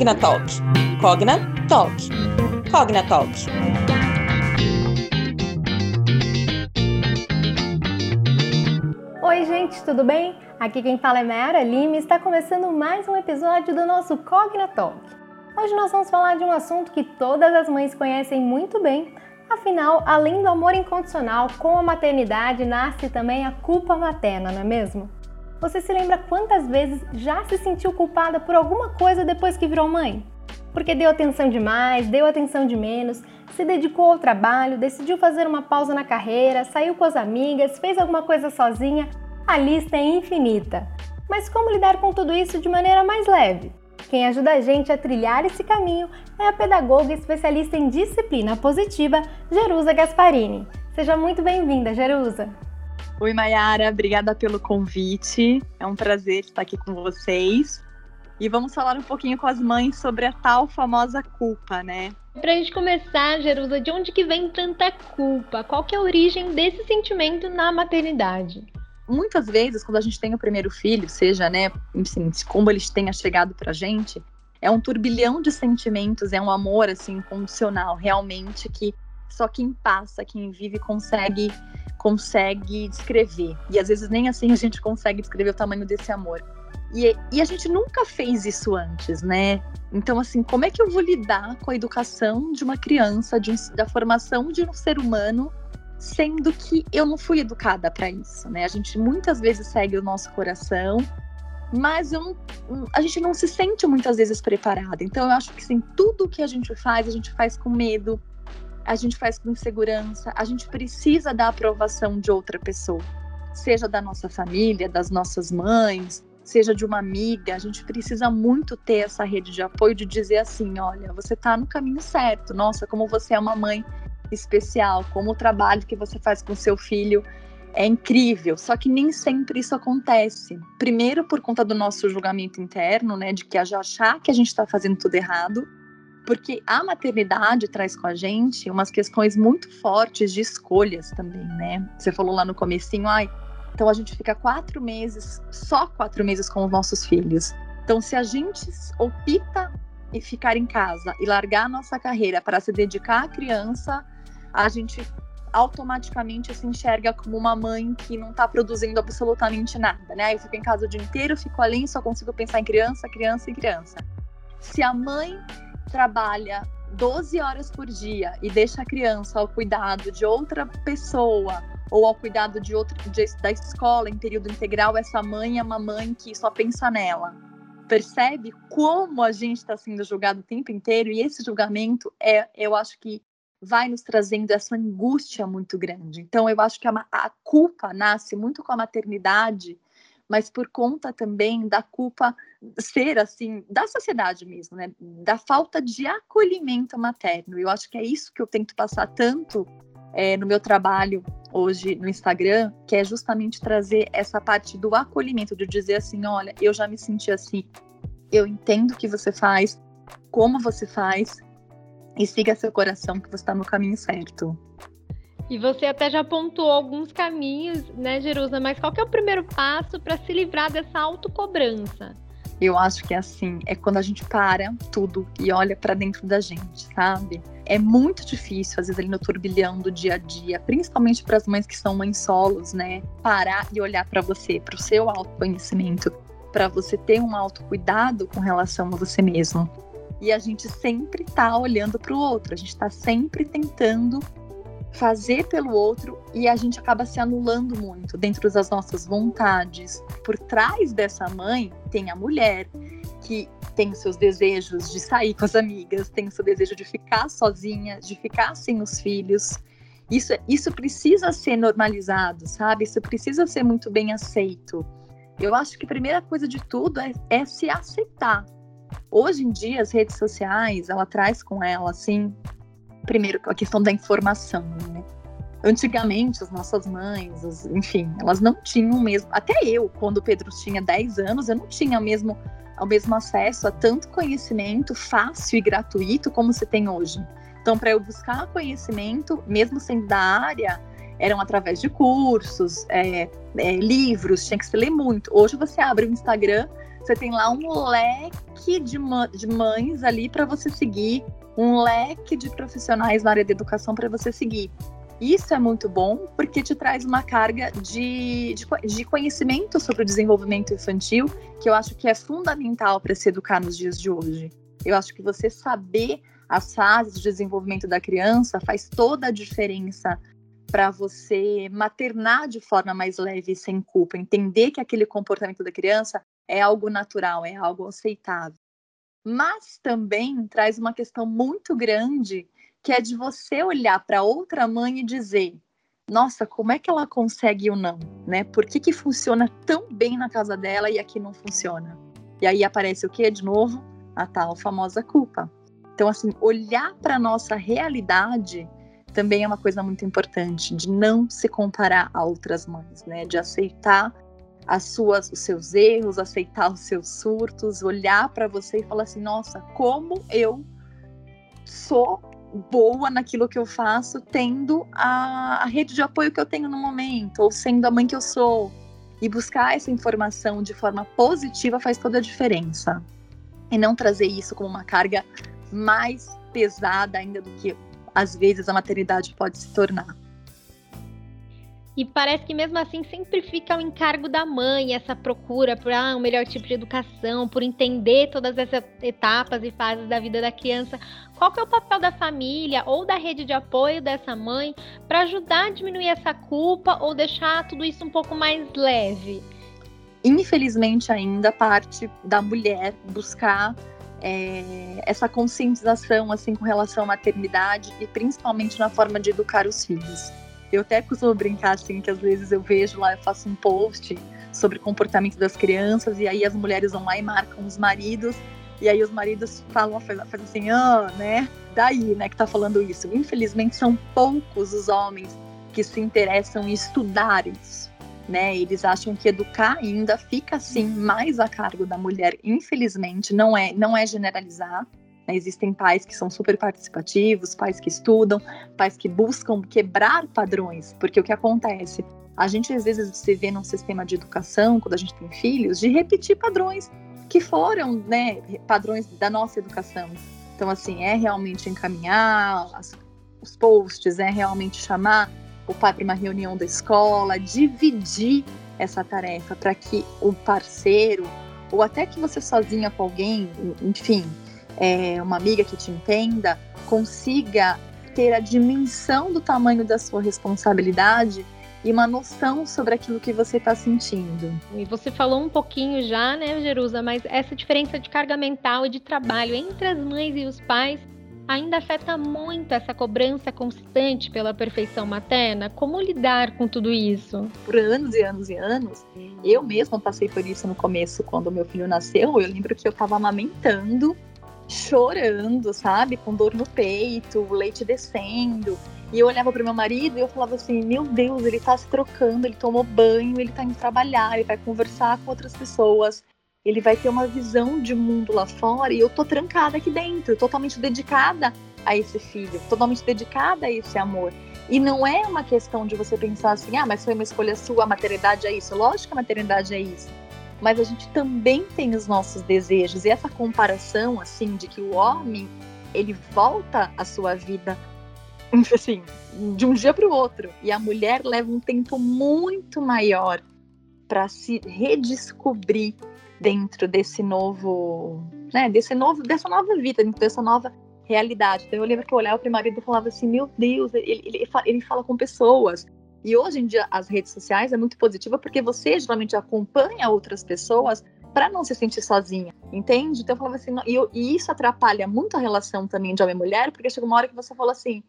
Cognatalk. Cognatalk. Cognatalk. Oi, gente, tudo bem? Aqui quem fala é Mayara Lima e está começando mais um episódio do nosso Cognatalk. Hoje nós vamos falar de um assunto que todas as mães conhecem muito bem, afinal, além do amor incondicional, com a maternidade nasce também a culpa materna, não é mesmo? Você se lembra quantas vezes já se sentiu culpada por alguma coisa depois que virou mãe? Porque deu atenção demais, deu atenção de menos, se dedicou ao trabalho, decidiu fazer uma pausa na carreira, saiu com as amigas, fez alguma coisa sozinha. A lista é infinita. Mas como lidar com tudo isso de maneira mais leve? Quem ajuda a gente a trilhar esse caminho é a pedagoga especialista em disciplina positiva, Jerusa Gasparini. Seja muito bem-vinda, Jerusa! Oi, Mayara, obrigada pelo convite. É um prazer estar aqui com vocês. E vamos falar um pouquinho com as mães sobre a tal famosa culpa, né? Pra gente começar, Jerusa, de onde que vem tanta culpa? Qual que é a origem desse sentimento na maternidade? Muitas vezes, quando a gente tem o primeiro filho, seja, né, enfim, como eles tenha chegado pra gente, é um turbilhão de sentimentos, é um amor, assim, incondicional, realmente, que só quem passa, quem vive, consegue consegue descrever. E às vezes nem assim a gente consegue descrever o tamanho desse amor. E, e, a gente nunca fez isso antes, né? Então, assim, como é que eu vou lidar com a educação de uma criança, de um, da formação de um ser humano, sendo que eu não fui educada para isso, né? A gente muitas vezes segue o nosso coração, mas não, a gente não se sente muitas vezes preparada. Então, eu acho que sim, tudo que a gente faz, a gente faz com medo, a gente faz com insegurança, a gente precisa da aprovação de outra pessoa, seja da nossa família, das nossas mães, seja de uma amiga, a gente precisa muito ter essa rede de apoio de dizer assim, olha, você está no caminho certo. Nossa, como você é uma mãe especial, como o trabalho que você faz com seu filho é incrível. Só que nem sempre isso acontece. Primeiro por conta do nosso julgamento interno, né, de que a achar que a gente está fazendo tudo errado, porque a maternidade traz com a gente umas questões muito fortes de escolhas também, né? Você falou lá no comecinho, ai, então a gente fica quatro meses, só quatro meses com os nossos filhos. Então, se a gente opta em ficar em casa e largar a nossa carreira para se dedicar à criança, a gente automaticamente se enxerga como uma mãe que não está produzindo absolutamente nada, né? Eu fico em casa o dia inteiro, fico ali, só consigo pensar em criança, criança e criança. Se a mãe trabalha 12 horas por dia e deixa a criança ao cuidado de outra pessoa ou ao cuidado de outra de, da escola em período integral, essa mãe é uma mãe que só pensa nela. Percebe como a gente está sendo julgado o tempo inteiro e esse julgamento é, eu acho que vai nos trazendo essa angústia muito grande. Então, eu acho que a, a culpa nasce muito com a maternidade mas por conta também da culpa ser assim da sociedade mesmo, né? Da falta de acolhimento materno. Eu acho que é isso que eu tento passar tanto é, no meu trabalho hoje no Instagram, que é justamente trazer essa parte do acolhimento, de dizer assim, olha, eu já me senti assim, eu entendo o que você faz, como você faz, e siga seu coração que você está no caminho certo. E você até já pontuou alguns caminhos, né, Jerusa? Mas qual que é o primeiro passo para se livrar dessa autocobrança? Eu acho que é assim, é quando a gente para tudo e olha para dentro da gente, sabe? É muito difícil, às vezes, ali no turbilhão do dia a dia, principalmente para as mães que são mães solos, né? Parar e olhar para você, para o seu autoconhecimento, para você ter um autocuidado com relação a você mesmo. E a gente sempre tá olhando para o outro, a gente está sempre tentando fazer pelo outro e a gente acaba se anulando muito dentro das nossas vontades. Por trás dessa mãe tem a mulher que tem os seus desejos de sair com as amigas, tem o seu desejo de ficar sozinha, de ficar sem os filhos. Isso, isso precisa ser normalizado, sabe? Isso precisa ser muito bem aceito. Eu acho que a primeira coisa de tudo é, é se aceitar. Hoje em dia, as redes sociais, ela traz com ela, assim, primeiro, a questão da informação, né? Antigamente, as nossas mães, as, enfim, elas não tinham mesmo. Até eu, quando o Pedro tinha 10 anos, eu não tinha mesmo, o mesmo acesso a tanto conhecimento fácil e gratuito como se tem hoje. Então, para eu buscar conhecimento, mesmo sendo da área, eram através de cursos, é, é, livros, tinha que se ler muito. Hoje você abre o Instagram, você tem lá um leque de, de mães ali para você seguir, um leque de profissionais na área da educação para você seguir. Isso é muito bom porque te traz uma carga de, de, de, conhecimento sobre o desenvolvimento infantil que eu acho que é fundamental para se educar nos dias de hoje. Eu acho que você saber as fases de desenvolvimento da criança faz toda a diferença para você maternar de forma mais leve e sem culpa, entender que aquele comportamento da criança é algo natural, é algo aceitável. Mas também traz uma questão muito grande, que é de você olhar para outra mãe e dizer: nossa, como é que ela consegue ou não, né? Por que, que funciona tão bem na casa dela e aqui não funciona? E aí aparece o que de novo? A tal famosa culpa. Então, assim, olhar para nossa realidade também é uma coisa muito importante, de não se comparar a outras mães, né? De aceitar as suas, os seus erros, aceitar os seus surtos, olhar para você e falar assim: nossa, como eu sou boa naquilo que eu faço, tendo a, a rede de apoio que eu tenho no momento, ou sendo a mãe que eu sou. E buscar essa informação de forma positiva faz toda a diferença. E não trazer isso como uma carga mais pesada ainda do que às vezes a maternidade pode se tornar. E parece que mesmo assim sempre fica o encargo da mãe, essa procura por ah, um melhor tipo de educação, por entender todas essas etapas e fases da vida da criança. Qual que é o papel da família ou da rede de apoio dessa mãe para ajudar a diminuir essa culpa ou deixar tudo isso um pouco mais leve? Infelizmente ainda parte da mulher buscar é, essa conscientização assim com relação à maternidade e principalmente na forma de educar os filhos. Eu até costumo brincar assim que às vezes eu vejo lá, eu faço um post sobre comportamento das crianças e aí as mulheres vão lá e marcam os maridos e aí os maridos falam, faz, faz assim, ah, né? Daí, né, que tá falando isso. Infelizmente são poucos os homens que se interessam em estudar isso, né? Eles acham que educar ainda fica assim mais a cargo da mulher. Infelizmente, não é, não é generalizar. Né? Existem pais que são super participativos, pais que estudam, pais que buscam quebrar padrões, porque o que acontece? A gente às vezes se vê num sistema de educação, quando a gente tem filhos, de repetir padrões que foram, né, padrões da nossa educação. Então, assim, é realmente encaminhar as, os posts, é realmente chamar o pai para uma reunião da escola, dividir essa tarefa para que o parceiro, ou até que você sozinha com alguém, enfim, é, uma amiga que te entenda, consiga ter a dimensão do tamanho da sua responsabilidade e uma noção sobre aquilo que você está sentindo. E você falou um pouquinho já, né, Jerusa, mas essa diferença de carga mental e de trabalho entre as mães e os pais ainda afeta muito essa cobrança constante pela perfeição materna? Como lidar com tudo isso? Por anos e anos e anos, eu mesma passei por isso no começo, quando meu filho nasceu. Eu lembro que eu estava amamentando chorando, sabe? Com dor no peito, o leite descendo. E eu olhava para meu marido e eu falava assim: Meu Deus, ele tá se trocando, ele tomou banho, ele tá indo trabalhar, ele vai conversar com outras pessoas, ele vai ter uma visão de mundo lá fora e eu tô trancada aqui dentro, totalmente dedicada a esse filho, totalmente dedicada a esse amor. E não é uma questão de você pensar assim: ah, mas foi uma escolha sua, a maternidade é isso. Lógico que a maternidade é isso mas a gente também tem os nossos desejos. E essa comparação, assim, de que o homem, ele volta à sua vida, assim, de um dia para o outro. E a mulher leva um tempo muito maior para se redescobrir dentro desse novo, né, desse novo, dessa nova vida, dentro dessa nova realidade. Então eu lembro que eu olhava para o marido e falava assim, meu Deus, ele, ele, ele fala com pessoas, e hoje em dia as redes sociais é muito positiva porque você geralmente acompanha outras pessoas para não se sentir sozinha, entende? Então eu falava assim, e, e, isso atrapalha muito a relação também de homem e mulher, porque chega uma hora que você fala assim,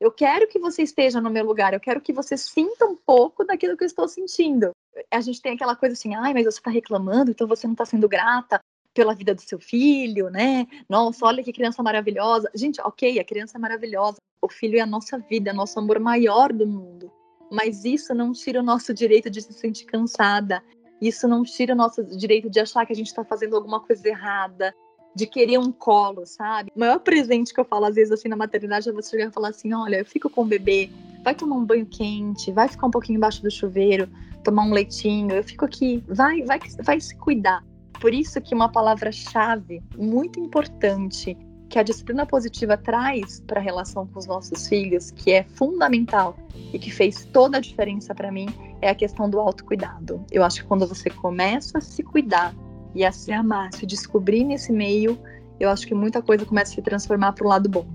eu quero que você esteja no meu lugar, eu quero que você sinta um pouco daquilo que eu estou sentindo. A gente tem aquela coisa assim, ai, mas você está reclamando, então você não está sendo grata pela vida do seu filho, né? Nossa, olha que criança maravilhosa. Gente, ok, a criança é maravilhosa. O filho é a nossa vida, é nosso amor maior do mundo mas isso não tira o nosso direito de se sentir cansada. Isso não tira o nosso direito de achar que a gente está fazendo alguma coisa errada. de querer um colo, sabe? O maior presente que eu falo às vezes assim na maternidade é você chegar e falar assim: olha, eu fico com o bebê, vai tomar um banho quente, vai ficar um pouquinho embaixo do chuveiro, tomar um leitinho, eu fico aqui, vai, vai, vai se cuidar. Por isso que uma palavra-chave muito importante que a disciplina positiva traz para a relação com os nossos filhos, que é fundamental e que fez toda a diferença para mim, é a questão do autocuidado. Eu acho que quando você começa a se cuidar e a se amar, se descobrir nesse meio, eu acho que muita coisa começa a se transformar para o lado bom.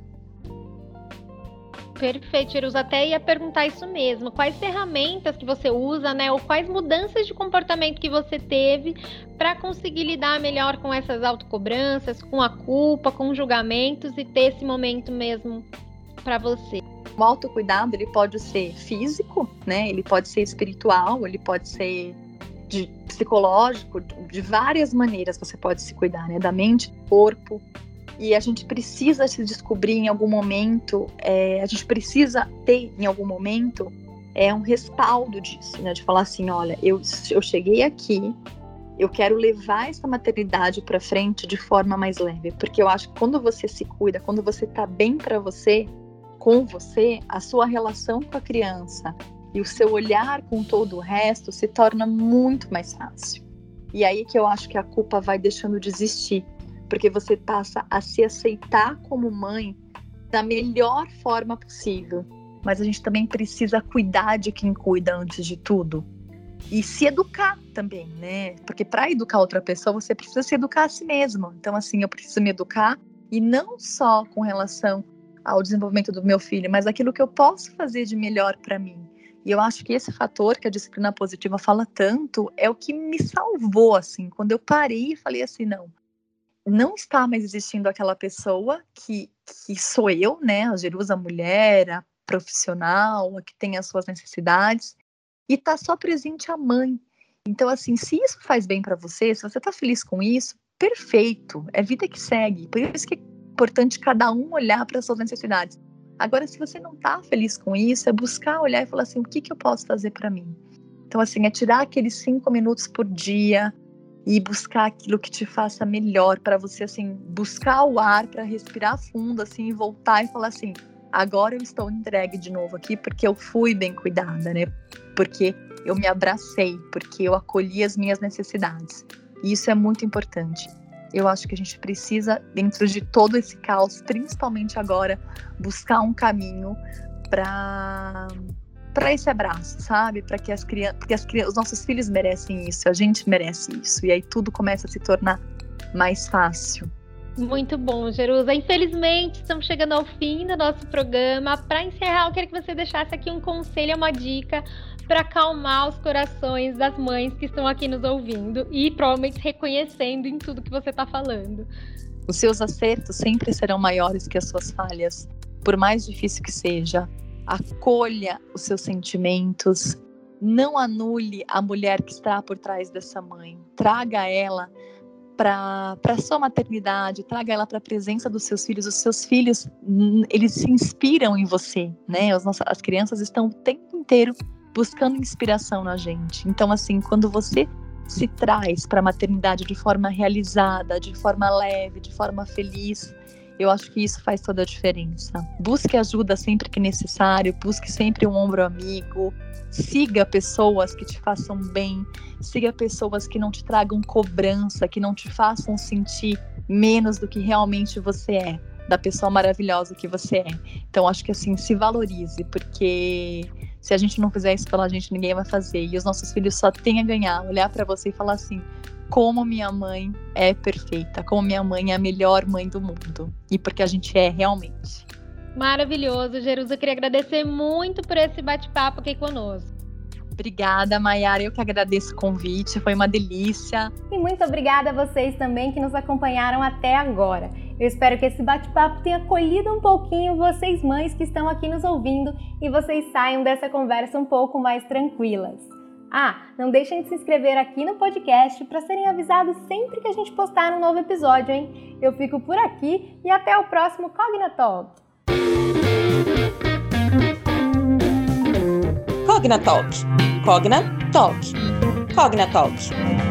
Perfeito, Jerusa. Até ia perguntar isso mesmo. Quais ferramentas que você usa, né? Ou quais mudanças de comportamento que você teve para conseguir lidar melhor com essas autocobranças, com a culpa, com julgamentos e ter esse momento mesmo para você? O autocuidado, ele pode ser físico, né? Ele pode ser espiritual, ele pode ser de psicológico, de várias maneiras você pode se cuidar, né? Da mente, corpo, e a gente precisa se descobrir em algum momento, é, a gente precisa ter em algum momento é um respaldo disso, né? De falar assim, olha, eu, eu cheguei aqui, eu quero levar essa maternidade para frente de forma mais leve, porque eu acho que quando você se cuida, quando você tá bem para você, com você, a sua relação com a criança e o seu olhar com todo o resto se torna muito mais fácil. E aí que eu acho que a culpa vai deixando de existir, porque você passa a se aceitar como mãe da melhor forma possível. Mas a gente também precisa cuidar de quem cuida antes de tudo. E se educar também, né? Porque para educar outra pessoa, você precisa se educar a si mesmo. Então, assim, eu preciso me educar e não só com relação ao desenvolvimento do meu filho, mas aquilo que eu posso fazer de melhor para mim. E eu acho que esse fator que a disciplina positiva fala tanto é o que me salvou, assim, quando eu parei e falei assim, não, não está mais existindo aquela pessoa que, que sou eu, né? A Jerusa mulher, a profissional, a que tem as suas necessidades, e está só presente a mãe. Então, assim, se isso faz bem para você, se você está feliz com isso, perfeito, é vida que segue. Por isso que é importante cada um olhar para as suas necessidades. Agora, se você não está feliz com isso, é buscar olhar e falar assim: o que, que eu posso fazer para mim? Então, assim, é tirar aqueles cinco minutos por dia, e buscar aquilo que te faça melhor para você assim buscar o ar para respirar fundo assim e voltar e falar assim agora eu estou entregue de novo aqui porque eu fui bem cuidada né? Porque eu me abracei porque eu acolhi as minhas necessidades. E isso é muito importante. Eu acho que a gente precisa dentro de todo esse caos principalmente agora buscar um caminho para para esse abraço, sabe? Para que as crianças, porque as crianças, os nossos filhos merecem isso, a gente merece isso, e aí tudo começa a se tornar mais fácil. Muito bom, Jerusa. Infelizmente, estamos chegando ao fim do nosso programa. Para encerrar, eu queria que você deixasse aqui um conselho, uma dica para acalmar os corações das mães que estão aqui nos ouvindo e provavelmente reconhecendo em tudo que você está falando. Os seus acertos sempre serão maiores que as suas falhas, por mais difícil que seja acolha os seus sentimentos, não anule a mulher que está por trás dessa mãe, traga ela para a sua maternidade, traga ela para a presença dos seus filhos. Os seus filhos, eles se inspiram em você, né? As, nossas, as crianças estão o tempo inteiro buscando inspiração na gente. Então, assim, quando você se traz para a maternidade de forma realizada, de forma leve, de forma feliz, eu acho que isso faz toda a diferença. Busque ajuda sempre que necessário, busque sempre um ombro amigo, siga pessoas que te façam bem, siga pessoas que não te tragam cobrança, que não te façam sentir menos do que realmente você é, da pessoa maravilhosa que você é. Então acho que assim, se valorize, porque se a gente não fizer isso pela gente, ninguém vai fazer. E os nossos filhos só têm a ganhar, olhar para você e falar assim: como minha mãe é perfeita, como minha mãe é a melhor mãe do mundo. E porque a gente é realmente. Maravilhoso, Jerusa. Eu queria agradecer muito por esse bate-papo aqui conosco. Obrigada, Mayara. Eu que agradeço o convite, foi uma delícia. E muito obrigada a vocês também que nos acompanharam até agora. Eu espero que esse bate-papo tenha acolhido um pouquinho vocês, mães que estão aqui nos ouvindo, e vocês saiam dessa conversa um pouco mais tranquilas. Ah, não deixem de se inscrever aqui no podcast para serem avisados sempre que a gente postar um novo episódio, hein? Eu fico por aqui e até o próximo Cognatalk. Cognatalk. Cognatalk. Cognatalk.